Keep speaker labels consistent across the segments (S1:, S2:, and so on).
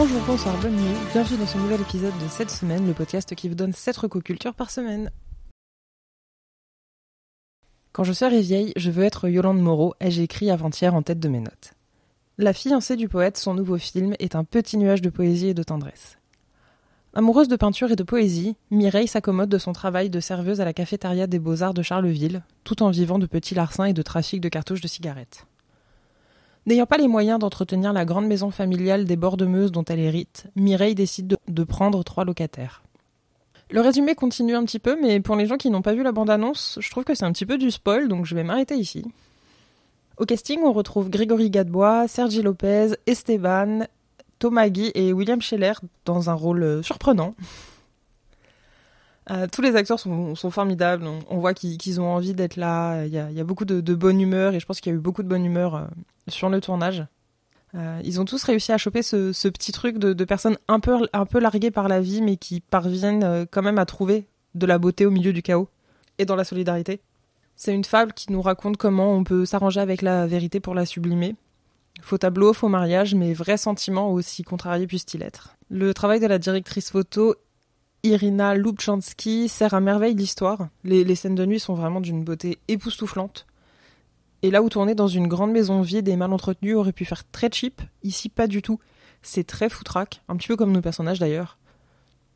S1: Bonjour, bonsoir, bonne nuit, bienvenue dans ce nouvel épisode de cette semaine, le podcast qui vous donne 7 recocultures par semaine. Quand je serai vieille, je veux être Yolande Moreau, ai-je écrit avant-hier en tête de mes notes. La fiancée du poète, son nouveau film, est un petit nuage de poésie et de tendresse. Amoureuse de peinture et de poésie, Mireille s'accommode de son travail de serveuse à la cafétéria des Beaux-Arts de Charleville, tout en vivant de petits larcins et de trafic de cartouches de cigarettes. N'ayant pas les moyens d'entretenir la grande maison familiale des bords dont elle hérite, Mireille décide de, prendre trois locataires. Le résumé continue un petit peu, mais pour les gens qui n'ont pas vu la bande-annonce, je trouve que c'est un petit peu du spoil, donc je vais m'arrêter ici. Au casting, on retrouve Grégory Gadebois, Sergi Lopez, Esteban, Thomas Guy et William Scheller dans un rôle euh, surprenant. Euh, tous les acteurs sont, formidables, on, voit qu'ils ont envie d'être là, il y, a, beaucoup de, bonne humeur et je pense qu'il y a eu beaucoup de bonne humeur euh, sur le tournage. Euh, ils ont tous réussi à choper ce, petit truc de, personnes un peu, larguées par la vie mais qui parviennent quand même à trouver de la beauté au milieu du chaos et dans la solidarité. C'est une fable qui nous raconte comment on peut s'arranger avec la vérité pour la sublimer Faux tableau, faux mariage, mais vrais sentiments aussi contrariés puissent-ils être. Le travail de la directrice photo Irina Lubchansky sert à merveille l'histoire. Les, scènes de nuit sont vraiment d'une beauté époustouflante. Et là où tourner dans une grande maison vide et mal entretenue aurait pu faire très cheap, ici pas du tout. C'est très foutraque, un petit peu comme nos personnages d'ailleurs.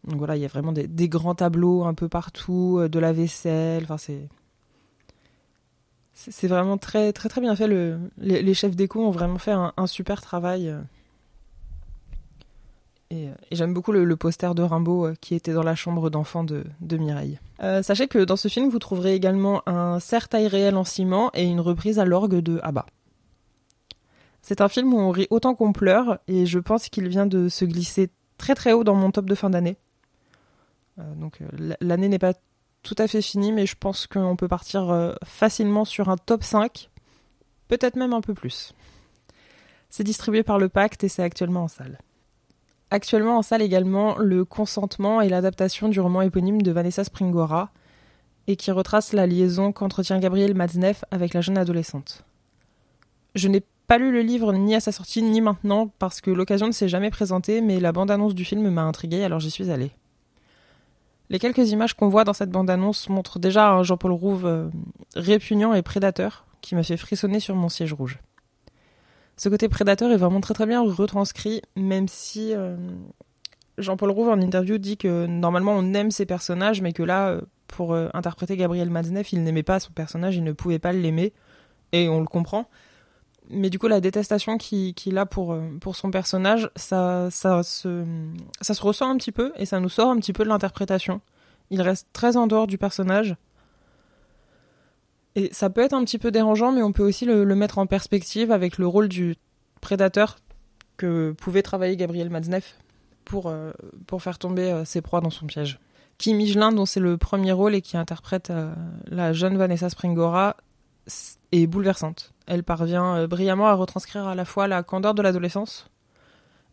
S1: Donc voilà, il y a vraiment des, grands tableaux un peu partout, euh, de la vaisselle, enfin c'est c'est vraiment très très très bien fait. Le, les, chefs déco ont vraiment fait un, un super travail. Et, et j'aime beaucoup le, poster de Rimbaud euh, qui était dans la chambre d'enfant de, Mireille. Euh, sachez que dans ce film, vous trouverez également un cerf taille réel en ciment et une reprise à l'orgue de Abba. C'est un film où on rit autant qu'on pleure et je pense qu'il vient de se glisser très très haut dans mon top de fin d'année. Euh, donc l'année n'est pas tout à fait fini, mais je pense qu'on peut partir euh, facilement sur un top 5, peut-être même un peu plus. C'est distribué par le Pacte et c'est actuellement en salle. Actuellement en salle également Le Consentement et l'adaptation du roman éponyme de Vanessa Springora, et qui retrace la liaison qu'entretient Gabriel Matzneff avec la jeune adolescente. Je n'ai pas lu le livre ni à sa sortie ni maintenant parce que l'occasion ne s'est jamais présentée, mais la bande-annonce du film m'a intriguée alors j'y suis allée. Les quelques images qu'on voit dans cette bande-annonce montrent déjà un Jean-Paul Rouve euh, répugnant et prédateur qui m'a fait frissonner sur mon siège rouge. Ce côté prédateur est vraiment très très bien retranscrit, même si euh, Jean-Paul Rouve en interview dit que normalement on aime ses personnages, mais que là, euh, pour euh, interpréter Gabriel Matzneff, il n'aimait pas son personnage, il ne pouvait pas l'aimer, et on le comprend. Mais du coup, la détestation qu'il qu a pour, pour son personnage, ça, ça, se, ça se ressent un petit peu et ça nous sort un petit peu de l'interprétation. Il reste très en dehors du personnage. Et ça peut être un petit peu dérangeant, mais on peut aussi le, mettre en perspective avec le rôle du prédateur que pouvait travailler Gabriel Matzneff pour, euh, pour faire tomber euh, ses proies dans son piège. Kim Michelin, dont c'est le premier rôle et qui interprète euh, la jeune Vanessa Springora, est bouleversante. Elle parvient brillamment à retranscrire à la fois la candeur de l'adolescence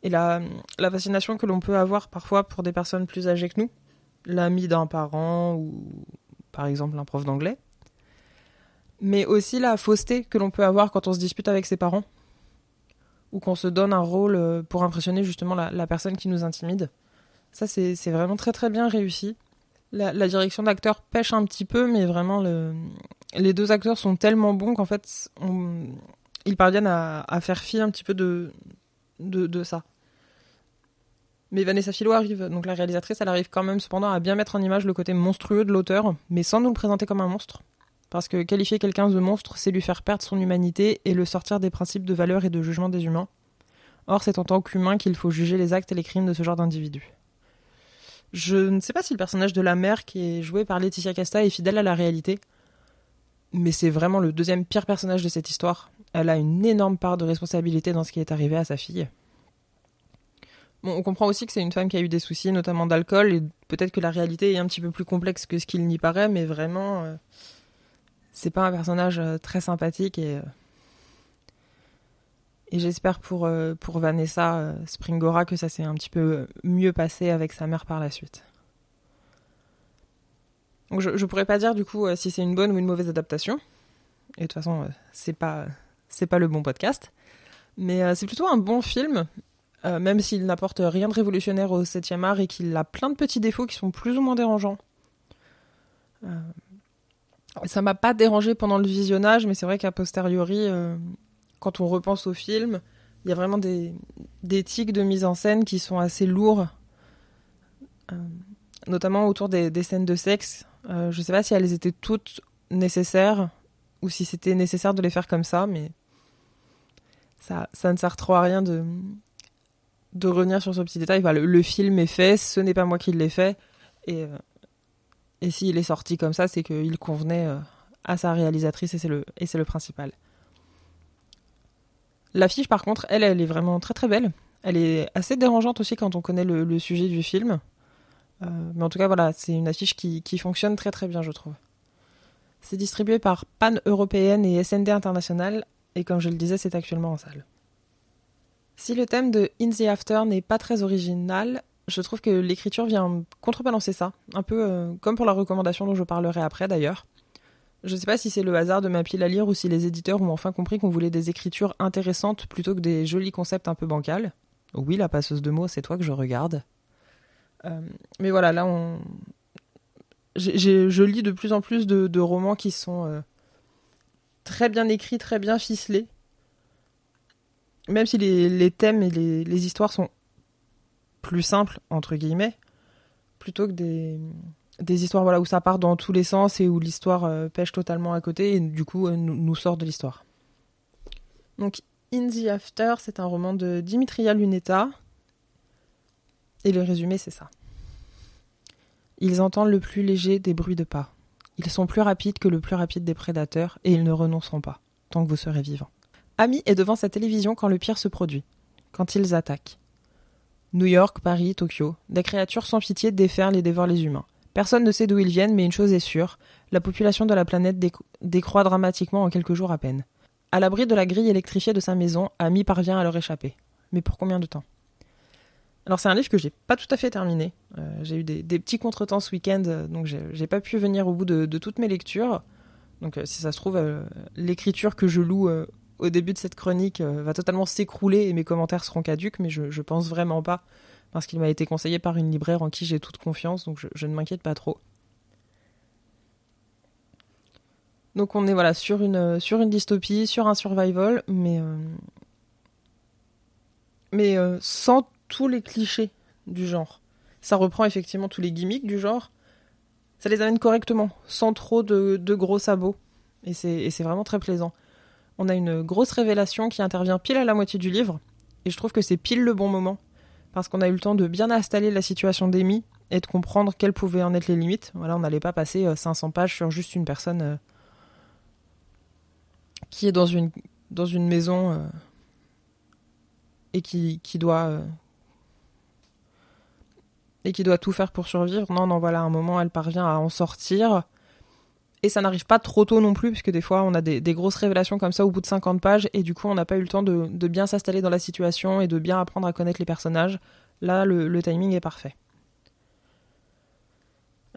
S1: et la, la fascination que l'on peut avoir parfois pour des personnes plus âgées que nous, l'ami d'un parent ou par exemple un prof d'anglais, mais aussi la fausseté que l'on peut avoir quand on se dispute avec ses parents ou qu'on se donne un rôle euh, pour impressionner justement la, personne qui nous intimide. Ça, c'est vraiment très très bien réussi. La, direction d'acteur pêche un petit peu, mais vraiment, le, les deux acteurs sont tellement bons qu'en fait, ils parviennent à, à, faire fi un petit peu de, de, de ça. Mais Vanessa Philo arrive, donc la réalisatrice, elle arrive quand même cependant à bien mettre en image le côté monstrueux de l'auteur, mais sans nous le présenter comme un monstre. Parce que qualifier quelqu'un de monstre, c'est lui faire perdre son humanité et le sortir des principes de valeur et de jugement des humains. Or, c'est en tant qu'humain qu'il faut juger les actes et les crimes de ce genre d'individus. Je ne sais pas si le personnage de la mère qui est joué par Laetitia Casta est fidèle à la réalité, mais c'est vraiment le deuxième pire personnage de cette histoire. Elle a une énorme part de responsabilité dans ce qui est arrivé à sa fille. Bon, on comprend aussi que c'est une femme qui a eu des soucis, notamment d'alcool, et peut-être que la réalité est un petit peu plus complexe que ce qu'il n'y paraît, mais vraiment, euh, c'est pas un personnage euh, très sympathique et. Euh, j'espère pour, euh, Vanessa Springora que ça s'est un petit peu mieux passé avec sa mère par la suite. Je, je pourrais pas dire du coup si c'est une bonne ou une mauvaise adaptation. Et de toute façon, c'est pas c'est pas le bon podcast. Mais c'est plutôt un bon film même s'il n'apporte rien de révolutionnaire au 7e art et qu'il a plein de petits défauts qui sont plus ou moins dérangeants. Ça m'a pas dérangé pendant le visionnage, mais c'est vrai qu'à posteriori, quand on repense au film, il y a vraiment des, des tics de mise en scène qui sont assez lourds, notamment autour des, des, scènes de sexe. je ne sais pas si elles étaient toutes nécessaires ou si c'était nécessaire de les faire comme ça, mais ça, ça ne sert trop à rien de, de revenir sur ce petit détail. le, film est fait, ce n'est pas moi qui l'ai fait, et, euh, et s'il est sorti comme ça, c'est qu'il convenait euh, à sa réalisatrice, et c'est le, principal. L'affiche, par contre, elle, elle est vraiment très très belle. Elle est assez dérangeante aussi quand on connaît le, sujet du film. Euh, mais en tout cas, voilà, c'est une affiche qui, qui fonctionne très très bien, je trouve. C'est distribué par Pan Européenne et SND International, et comme je le disais, c'est actuellement en salle. Si le thème de In the After n'est pas très original, je trouve que l'écriture vient contrebalancer ça, un peu euh, comme pour la recommandation dont je parlerai après d'ailleurs. Je ne sais pas si c'est le hasard de ma pile à lire ou si les éditeurs ont enfin compris qu'on voulait des écritures intéressantes plutôt que des jolis concepts un peu bancals. Oui, la passeuse de mots, c'est toi que je regarde. Euh, mais voilà, là, on, je lis de plus en plus de, romans qui sont euh, très bien écrits, très bien ficelés. Même si les, thèmes et les, histoires sont plus simples, entre guillemets, plutôt que des, histoires voilà, où ça part dans tous les sens et où l'histoire euh, pêche totalement à côté et du coup euh, nous, sort de l'histoire. Donc, In the After, c'est un roman de Dimitria Lunetta. Et le résumé, c'est ça. Ils entendent le plus léger des bruits de pas. Ils sont plus rapides que le plus rapide des prédateurs et ils ne renonceront pas, tant que vous serez vivant. Ami est devant sa télévision quand le pire se produit, quand ils attaquent. New York, Paris, Tokyo, des créatures sans pitié déferlent et dévorent les humains. Personne ne sait d'où ils viennent, mais une chose est sûre, la population de la planète décroît dramatiquement en quelques jours à peine. À l'abri de la grille électrifiée de sa maison, Ami parvient à leur échapper. Mais pour combien de temps? Alors c'est un livre que j'ai pas tout à fait terminé. Euh, j'ai eu des, petits contretemps ce week-end, euh, donc j'ai pas pu venir au bout de, toutes mes lectures. Donc euh, si ça se trouve, l'écriture que je loue au début de cette chronique va totalement s'écrouler et mes commentaires seront caduques, mais je, je pense vraiment pas, parce qu'il m'a été conseillé par une libraire en qui j'ai toute confiance, donc je, ne m'inquiète pas trop. Donc on est voilà sur une sur une dystopie, sur un survival, mais mais sans tous les clichés du genre. Ça reprend effectivement tous les gimmicks du genre. Ça les amène correctement, sans trop de, gros sabots. Et c'est vraiment très plaisant. On a une grosse révélation qui intervient pile à la moitié du livre. Et je trouve que c'est pile le bon moment. Parce qu'on a eu le temps de bien installer la situation d'Amy et de comprendre quelles pouvaient en être les limites. Voilà, on n'allait pas passer 500 euh, pages sur juste une personne euh, qui est dans une, maison euh, et qui, doit et qui doit tout faire pour survivre. Non, non, voilà, un moment, elle parvient à en sortir. Et ça n'arrive pas trop tôt non plus, puisque des fois, on a des, grosses révélations comme ça au bout de 50 pages, et du coup, on n'a pas eu le temps de, bien s'installer dans la situation et de bien apprendre à connaître les personnages. Là, le, timing est parfait.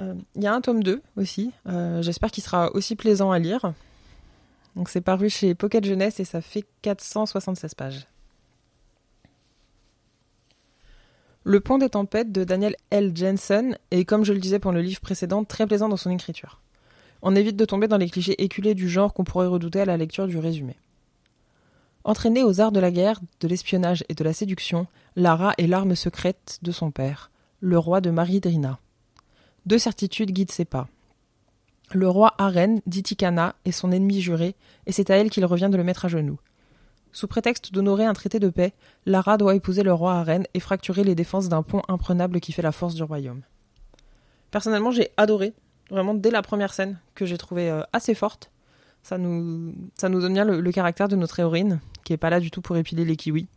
S1: Euh, il y a un tome 2 aussi, euh, j'espère qu'il sera aussi plaisant à lire. Donc c'est paru chez Pocket Jeunesse et ça fait 476 pages. Le Pont des Tempêtes de Daniel L. Jensen est, comme je le disais pour le livre précédent, très plaisant dans son écriture. On évite de tomber dans les clichés éculés du genre qu'on pourrait redouter à la lecture du résumé. Entraînée aux arts de la guerre, de l'espionnage et de la séduction, Lara est l'arme secrète de son père, le roi de Maridrina. Deux certitudes guident ses pas. Le roi Aren, dit Tikana, est son ennemi juré, et c'est à elle qu'il revient de le mettre à genoux. Sous prétexte d'honorer un traité de paix, Lara doit épouser le roi à et fracturer les défenses d'un pont imprenable qui fait la force du royaume. Personnellement, j'ai adoré, vraiment dès la première scène, que j'ai trouvé euh, assez forte. Ça nous, ça nous donne bien le, caractère de notre héroïne, qui est pas là du tout pour épiler les kiwis.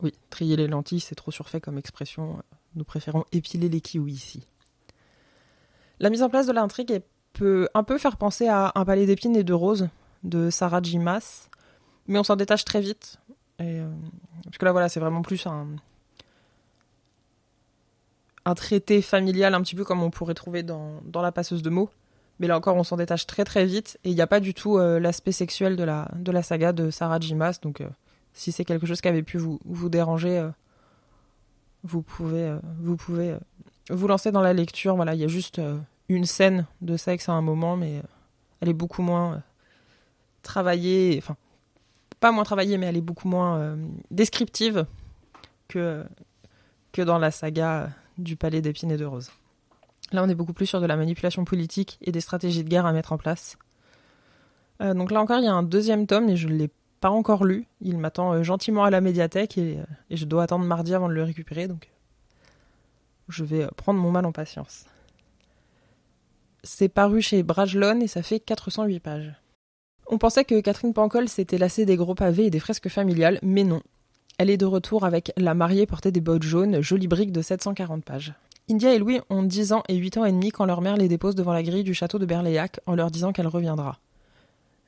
S1: Oui, trier les lentilles, c'est trop surfait comme expression. Nous préférons épiler les kiwis ici. La mise en place de l'intrigue peut un peu faire penser à Un palais d'épines et de roses de Sarah J. Mais on s'en détache très vite. Et, euh, parce que là, voilà, c'est vraiment plus un, un traité familial, un petit peu comme on pourrait trouver dans, dans la passeuse de mots. Mais là encore, on s'en détache très très vite. Et il n'y a pas du tout euh, l'aspect sexuel de la, de la saga de Sarah Jimas. Donc, euh, si c'est quelque chose qui avait pu vous, vous déranger, vous pouvez, vous pouvez vous lancer dans la lecture. Voilà, il y a juste une scène de sexe à un moment, mais elle est beaucoup moins travaillée, enfin, pas moins travaillée, mais elle est beaucoup moins descriptive que, que dans la saga du palais d'épines et de roses. Là, on est beaucoup plus sur de la manipulation politique et des stratégies de guerre à mettre en place. Euh, donc là encore, il y a un deuxième tome et je ne l'ai pas encore lu. Il m'attend euh, gentiment à la médiathèque et, euh, et, je dois attendre mardi avant de le récupérer. Donc je vais prendre mon mal en patience. C'est paru chez Brajlon et ça fait 408 pages. On pensait que Catherine Pancol s'était lassée des gros pavés et des fresques familiales, mais non. Elle est de retour avec La mariée portée des bottes jaunes, jolie brique de 740 pages. India et Louis ont 10 ans et 8 ans et demi quand leur mère les dépose devant la grille du château de Berléac en leur disant qu'elle reviendra.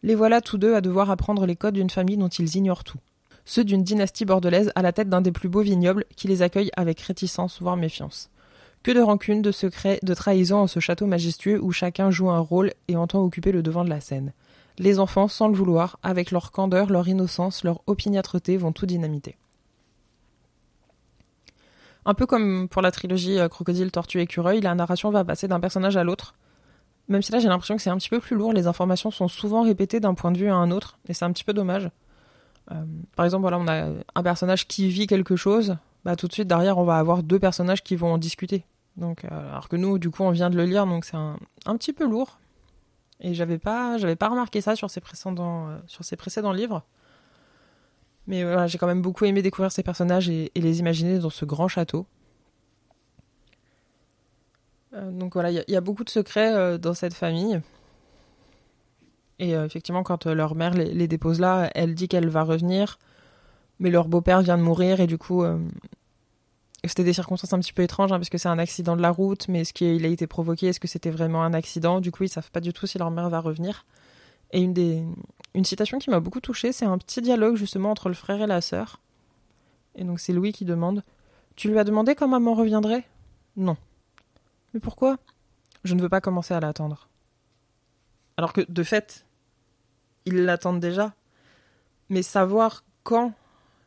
S1: Les voilà tous deux à devoir apprendre les codes d'une famille dont ils ignorent tout. Ceux d'une dynastie bordelaise à la tête d'un des plus beaux vignobles qui les accueille avec réticence voire méfiance. Que de rancune, de secrets, de trahison en ce château majestueux où chacun joue un rôle et entend occuper le devant de la scène. Les enfants, sans le vouloir, avec leur candeur, leur innocence, leur opiniâtreté, vont tout dynamiter. Un peu comme pour la trilogie euh, Crocodile, Tortue, Écureuil, la narration va passer d'un personnage à l'autre. Même si là j'ai l'impression que c'est un petit peu plus lourd, les informations sont souvent répétées d'un point de vue à un autre, et c'est un petit peu dommage. Euh, par exemple, voilà, on a un personnage qui vit quelque chose, bah tout de suite derrière on va avoir deux personnages qui vont en discuter. Donc, euh, alors que nous, du coup, on vient de le lire, donc c'est un, un, petit peu lourd. Et j'avais pas, pas remarqué ça sur sur ces précédents livres. Mais voilà, j'ai quand même beaucoup aimé découvrir ces personnages et, les imaginer dans ce grand château. Euh, donc voilà, il y, a beaucoup de secrets euh, dans cette famille. Et euh, effectivement, quand leur mère les, dépose là, elle dit qu'elle va revenir, mais leur beau-père vient de mourir et du coup, c'était des circonstances un petit peu étranges hein, parce que c'est un accident de la route, mais est-ce qu'il a été provoqué? Est-ce que c'était vraiment un accident? Du coup, ils savent pas du tout si leur mère va revenir. Et une, des, une citation qui m'a beaucoup touchée, c'est un petit dialogue justement entre le frère et la sœur. Et donc c'est Louis qui demande Tu lui as demandé quand maman reviendrait? Non. Mais pourquoi? Je ne veux pas commencer à l'attendre. Alors que de fait, ils l'attendent déjà. Mais savoir quand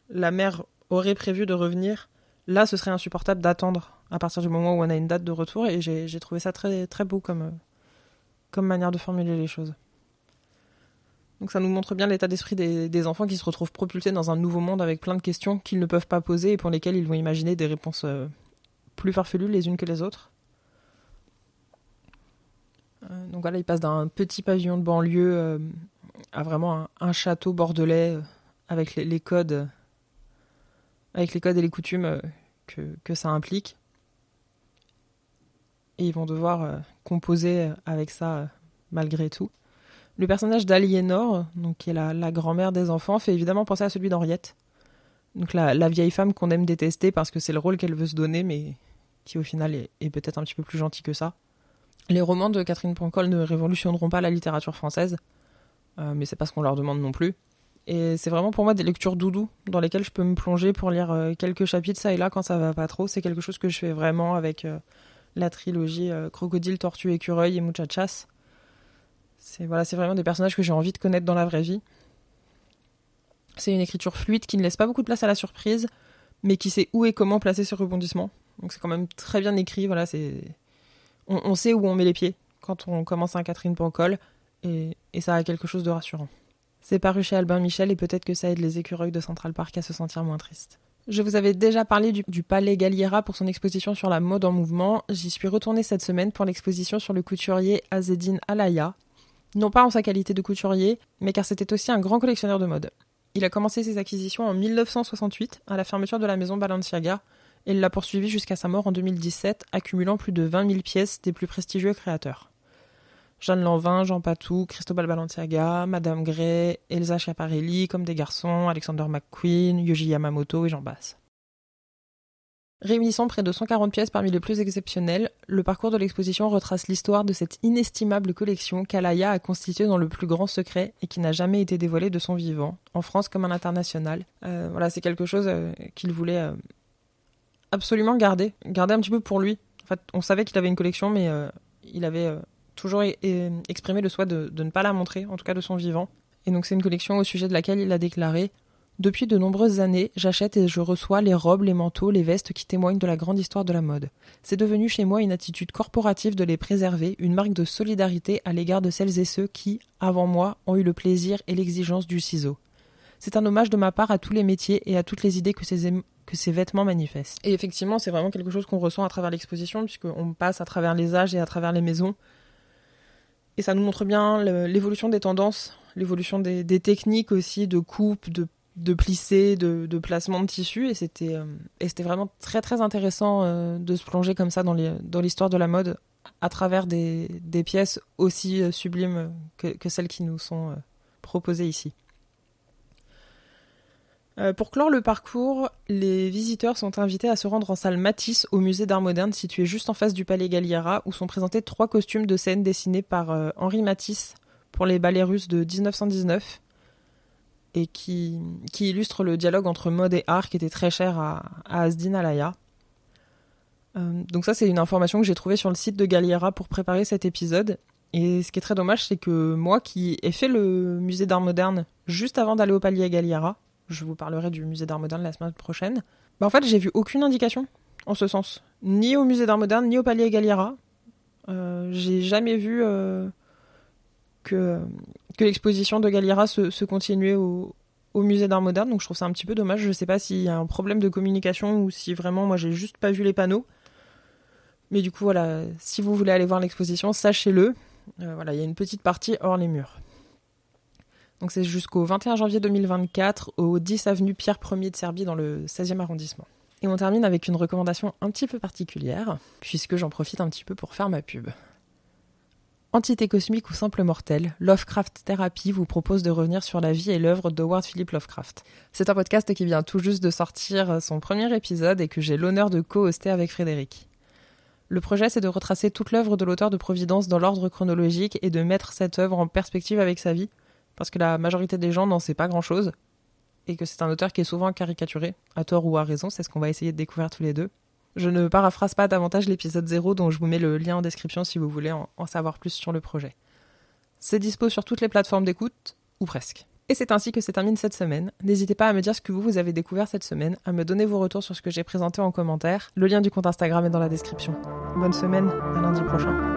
S1: la mère aurait prévu de revenir, là ce serait insupportable d'attendre à partir du moment où on a une date de retour. Et j'ai trouvé ça très, très beau comme, comme manière de formuler les choses. Donc ça nous montre bien l'état d'esprit des, enfants qui se retrouvent propulsés dans un nouveau monde avec plein de questions qu'ils ne peuvent pas poser et pour lesquelles ils vont imaginer des réponses euh, plus farfelues les unes que les autres. Euh, donc voilà, ils passent d'un petit pavillon de banlieue euh, à vraiment un, château bordelais avec les, codes, avec les codes et les coutumes que, que, ça implique. Et ils vont devoir composer avec ça malgré tout. Le personnage d'Aliénor, qui est la, grand-mère des enfants, fait évidemment penser à celui d'Henriette. Donc la, vieille femme qu'on aime détester parce que c'est le rôle qu'elle veut se donner, mais qui au final est, peut-être un petit peu plus gentil que ça. Les romans de Catherine Pancol ne révolutionneront pas la littérature française, euh, mais c'est pas ce qu'on leur demande non plus. Et c'est vraiment pour moi des lectures doudou dans lesquelles je peux me plonger pour lire euh, quelques chapitres ça et là quand ça va pas trop. C'est quelque chose que je fais vraiment avec euh, la trilogie Crocodile, Tortue, Écureuil et Muchachas. C'est voilà, c'est vraiment des personnages que j'ai envie de connaître dans la vraie vie. C'est une écriture fluide qui ne laisse pas beaucoup de place à la surprise, mais qui sait où et comment placer ce rebondissement. Donc c'est quand même très bien écrit. Voilà, on, sait où on met les pieds quand on commence un Catherine Pancol, et ça a quelque chose de rassurant. C'est paru chez Albin Michel et peut-être que ça aide les écureuils de Central Park à se sentir moins tristes. Je vous avais déjà parlé du, Palais Galliera pour son exposition sur la mode en mouvement. J'y suis retournée cette semaine pour l'exposition sur le couturier Azedine Alaya, non pas en sa qualité de couturier, mais car c'était aussi un grand collectionneur de mode. Il a commencé ses acquisitions en 1968 à la fermeture de la maison Balenciaga et l'a poursuivi jusqu'à sa mort en 2017, accumulant plus de 20 000 pièces des plus prestigieux créateurs. Jeanne Lanvin, Jean Patou, Cristobal Balenciaga, Madame Gray, Elsa Schiaparelli, comme des garçons, Alexander McQueen, Yoji Yamamoto et Jean Bass. Réunissant près de 140 pièces parmi les plus exceptionnelles, le parcours de l'exposition retrace l'histoire de cette inestimable collection qu'Alaya a constituée dans le plus grand secret et qui n'a jamais été dévoilée de son vivant, en France comme à l'international. Euh, voilà, c'est quelque chose euh, qu'il voulait euh, absolument garder, garder un petit peu pour lui. En fait, on savait qu'il avait une collection, mais il avait toujours exprimé le souhait de, ne pas la montrer, en tout cas de son vivant. Et donc c'est une collection au sujet de laquelle il a déclaré Depuis de nombreuses années, j'achète et je reçois les robes, les manteaux, les vestes qui témoignent de la grande histoire de la mode. C'est devenu chez moi une attitude corporative de les préserver, une marque de solidarité à l'égard de celles et ceux qui, avant moi, ont eu le plaisir et l'exigence du ciseau. C'est un hommage de ma part à tous les métiers et à toutes les idées que ces, que ces vêtements manifestent. Et effectivement, c'est vraiment quelque chose qu'on ressent à travers l'exposition, puisqu'on passe à travers les âges et à travers les maisons. Et ça nous montre bien l'évolution des tendances, l'évolution des, techniques aussi de coupe, de de plisser, de, de, placement de tissu, et c'était euh, vraiment très très intéressant euh, de se plonger comme ça dans l'histoire de la mode à travers des, des pièces aussi euh, sublimes que, que, celles qui nous sont proposées ici. Pour clore le parcours, les visiteurs sont invités à se rendre en salle Matisse au musée d'art moderne situé juste en face du palais Galliera où sont présentés trois costumes de scène dessinés par Henri Matisse pour les ballets russes de 1919 et qui, qui, illustre le dialogue entre mode et art qui était très cher à, à Asdin Alaya. Euh, donc ça c'est une information que j'ai trouvée sur le site de Galliera pour préparer cet épisode. Et ce qui est très dommage c'est que moi qui ai fait le musée d'art moderne juste avant d'aller au palier Galliera, je vous parlerai du musée d'art moderne la semaine prochaine, bah en fait j'ai vu aucune indication en ce sens. Ni au musée d'art moderne, ni au palier Galliera. Euh, j'ai jamais vu euh, que l'exposition de Galliera se, continuait au, musée d'art moderne, donc je trouve ça un petit peu dommage. Je ne sais pas s'il y a un problème de communication ou si vraiment moi j'ai juste pas vu les panneaux. Mais du coup voilà, si vous voulez aller voir l'exposition, sachez-le. Euh, voilà, il y a une petite partie hors les murs. Donc c'est jusqu'au 21 janvier 2024 au 10 avenue Pierre 1er de Serbie dans le 16e arrondissement. Et on termine avec une recommandation un petit peu particulière, puisque j'en profite un petit peu pour faire ma pub. Entité cosmique ou simple mortel, Lovecraft Therapy vous propose de revenir sur la vie et l'œuvre d'Howard Philip Lovecraft. C'est un podcast qui vient tout juste de sortir son premier épisode et que j'ai l'honneur de co-hoster avec Frédéric. Le projet, c'est de retracer toute l'œuvre de l'auteur de Providence dans l'ordre chronologique et de mettre cette œuvre en perspective avec sa vie, parce que la majorité des gens n'en sait pas grand-chose, et que c'est un auteur qui est souvent caricaturé, à tort ou à raison, c'est ce qu'on va essayer de découvrir tous les deux. Je ne paraphrase pas davantage l'épisode 0 dont je vous mets le lien en description si vous voulez en, savoir plus sur le projet. C'est dispo sur toutes les plateformes d'écoute, ou presque. Et c'est ainsi que se termine cette semaine. N'hésitez pas à me dire ce que vous, vous avez découvert cette semaine, à me donner vos retours sur ce que j'ai présenté en commentaire. Le lien du compte Instagram est dans la description. Bonne semaine, à lundi prochain.